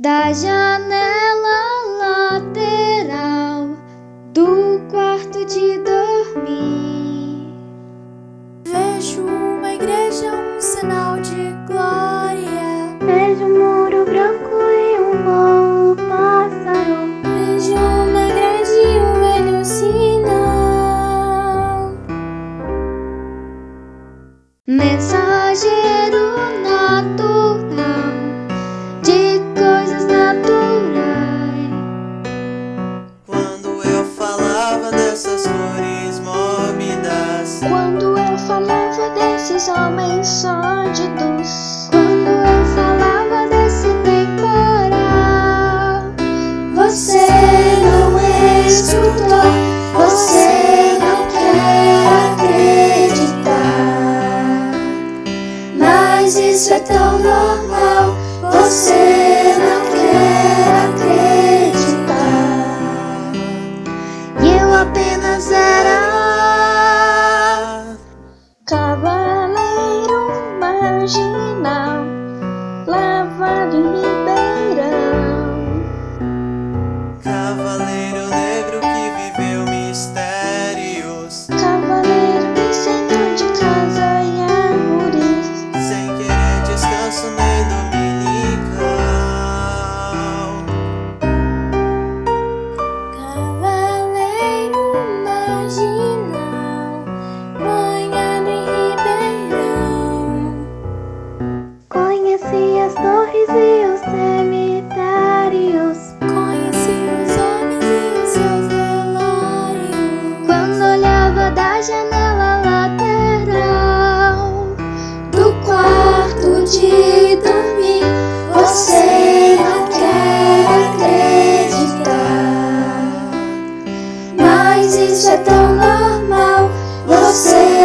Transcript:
da janela lateral do quarto de dormir. Vejo uma igreja, um sinal de glória. Vejo um muro branco e um voo pássaro. Vejo uma grade e um velho sinal. Mensageiro falava desses homens sórdidos. Quando eu falava desse temporal, Você não escutou, você não quer acreditar. Mas isso é tão normal, você marginal, levado em Ribeirão. cavaleiro negro que viveu Mas isso é tão normal, você